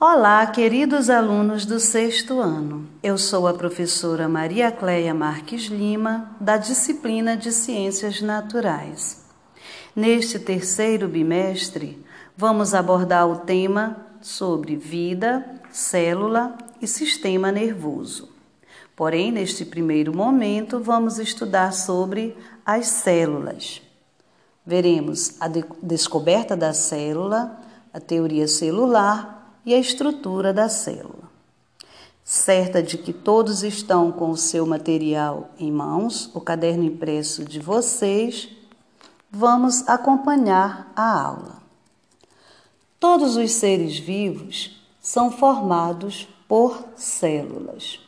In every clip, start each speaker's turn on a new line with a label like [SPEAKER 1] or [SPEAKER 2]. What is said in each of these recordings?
[SPEAKER 1] Olá, queridos alunos do sexto ano. Eu sou a professora Maria Cleia Marques Lima, da disciplina de Ciências Naturais. Neste terceiro bimestre, vamos abordar o tema sobre vida, célula e sistema nervoso. Porém, neste primeiro momento, vamos estudar sobre as células. Veremos a de descoberta da célula, a teoria celular e a estrutura da célula. Certa de que todos estão com o seu material em mãos, o caderno impresso de vocês, vamos acompanhar a aula. Todos os seres vivos são formados por células,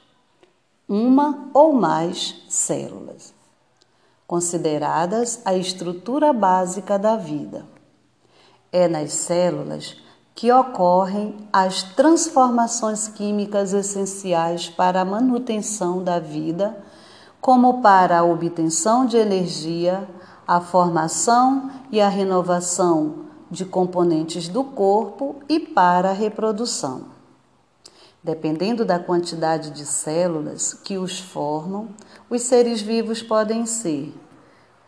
[SPEAKER 1] uma ou mais células, consideradas a estrutura básica da vida. É nas células que ocorrem as transformações químicas essenciais para a manutenção da vida, como para a obtenção de energia, a formação e a renovação de componentes do corpo e para a reprodução. Dependendo da quantidade de células que os formam, os seres vivos podem ser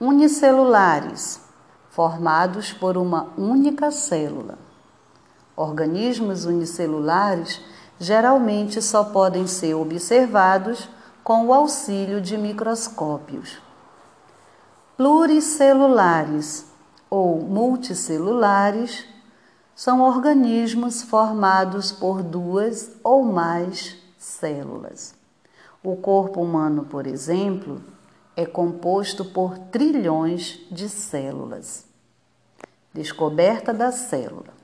[SPEAKER 1] unicelulares, formados por uma única célula Organismos unicelulares geralmente só podem ser observados com o auxílio de microscópios. Pluricelulares ou multicelulares são organismos formados por duas ou mais células. O corpo humano, por exemplo, é composto por trilhões de células. Descoberta da célula.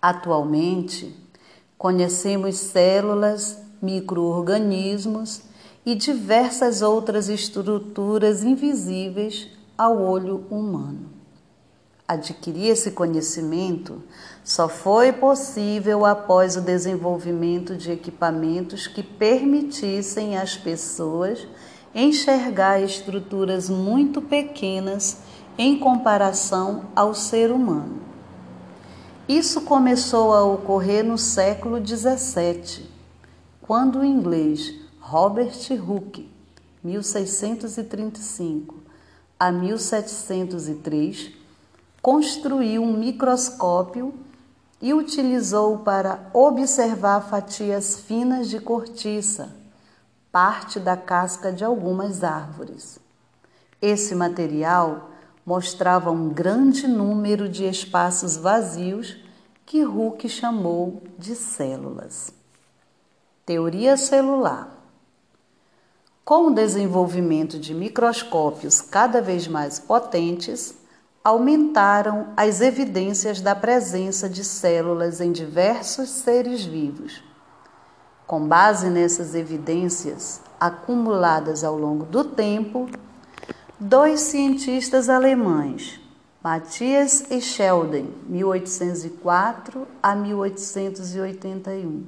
[SPEAKER 1] Atualmente, conhecemos células, microorganismos e diversas outras estruturas invisíveis ao olho humano. Adquirir esse conhecimento só foi possível após o desenvolvimento de equipamentos que permitissem às pessoas enxergar estruturas muito pequenas em comparação ao ser humano. Isso começou a ocorrer no século XVII, quando o inglês Robert Hooke, 1635 a 1703, construiu um microscópio e utilizou para observar fatias finas de cortiça, parte da casca de algumas árvores. Esse material mostrava um grande número de espaços vazios que Hooke chamou de células. Teoria celular. Com o desenvolvimento de microscópios cada vez mais potentes, aumentaram as evidências da presença de células em diversos seres vivos. Com base nessas evidências acumuladas ao longo do tempo, dois cientistas alemães, Matthias e Sheldon, 1804 a 1881,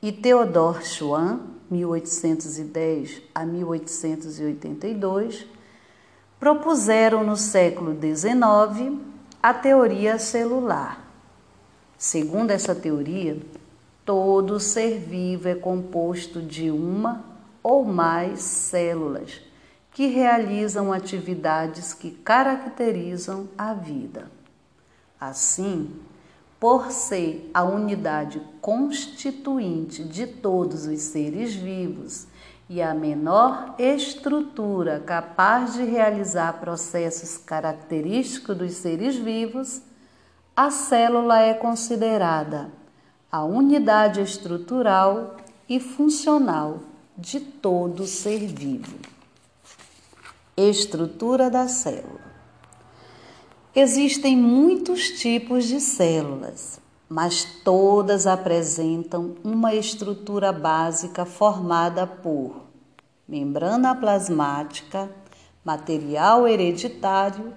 [SPEAKER 1] e Theodor Schwann, 1810 a 1882, propuseram no século XIX a teoria celular. Segundo essa teoria, todo ser vivo é composto de uma ou mais células que realizam atividades que caracterizam a vida. Assim, por ser a unidade constituinte de todos os seres vivos e a menor estrutura capaz de realizar processos característicos dos seres vivos, a célula é considerada a unidade estrutural e funcional de todo ser vivo. Estrutura da célula. Existem muitos tipos de células, mas todas apresentam uma estrutura básica formada por membrana plasmática, material hereditário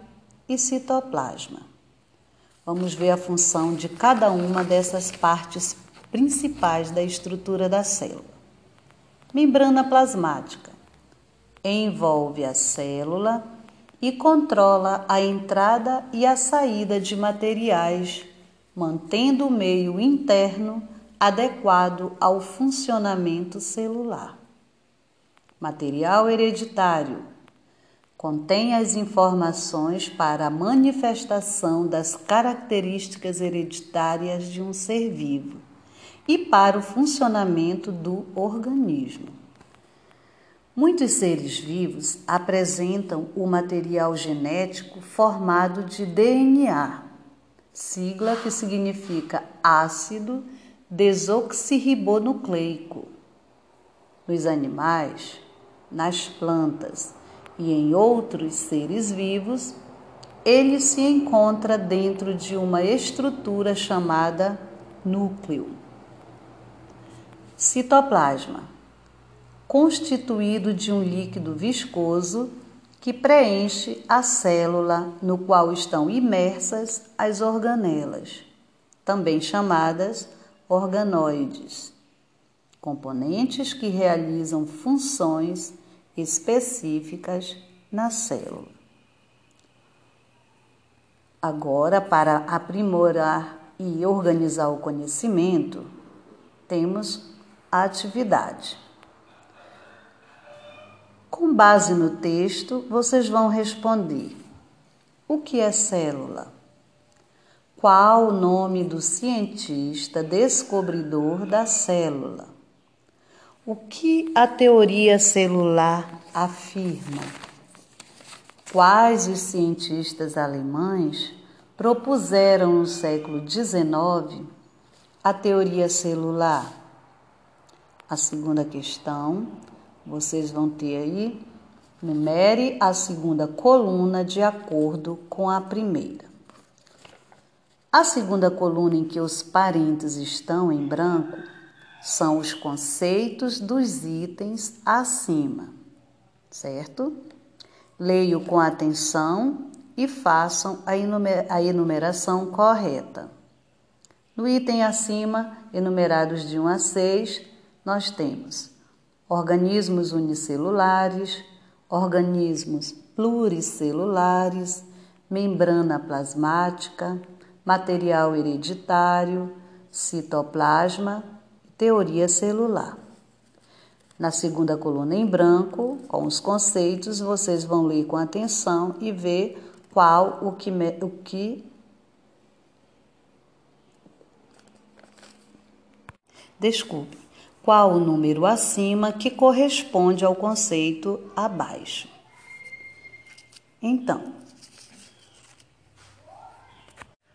[SPEAKER 1] e citoplasma. Vamos ver a função de cada uma dessas partes principais da estrutura da célula. Membrana plasmática envolve a célula e controla a entrada e a saída de materiais mantendo o meio interno adequado ao funcionamento celular. Material hereditário contém as informações para a manifestação das características hereditárias de um ser vivo e para o funcionamento do organismo. Muitos seres vivos apresentam o material genético formado de DNA, sigla que significa ácido desoxirribonucleico. Nos animais, nas plantas e em outros seres vivos, ele se encontra dentro de uma estrutura chamada núcleo. Citoplasma constituído de um líquido viscoso que preenche a célula no qual estão imersas as organelas, também chamadas organoides, componentes que realizam funções específicas na célula. Agora, para aprimorar e organizar o conhecimento, temos a atividade. Com base no texto, vocês vão responder: O que é célula? Qual o nome do cientista descobridor da célula? O que a teoria celular afirma? Quais os cientistas alemães propuseram no século XIX a teoria celular? A segunda questão vocês vão ter aí, numere a segunda coluna de acordo com a primeira. A segunda coluna em que os parênteses estão em branco são os conceitos dos itens acima, certo? Leio com atenção e façam a enumeração correta. No item acima, enumerados de 1 a 6, nós temos organismos unicelulares, organismos pluricelulares, membrana plasmática, material hereditário, citoplasma, teoria celular. Na segunda coluna em branco, com os conceitos, vocês vão ler com atenção e ver qual o que, o que Desculpe qual o número acima que corresponde ao conceito abaixo. Então,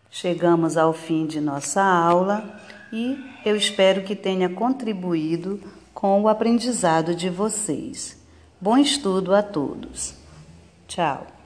[SPEAKER 1] chegamos ao fim de nossa aula e eu espero que tenha contribuído com o aprendizado de vocês. Bom estudo a todos. Tchau.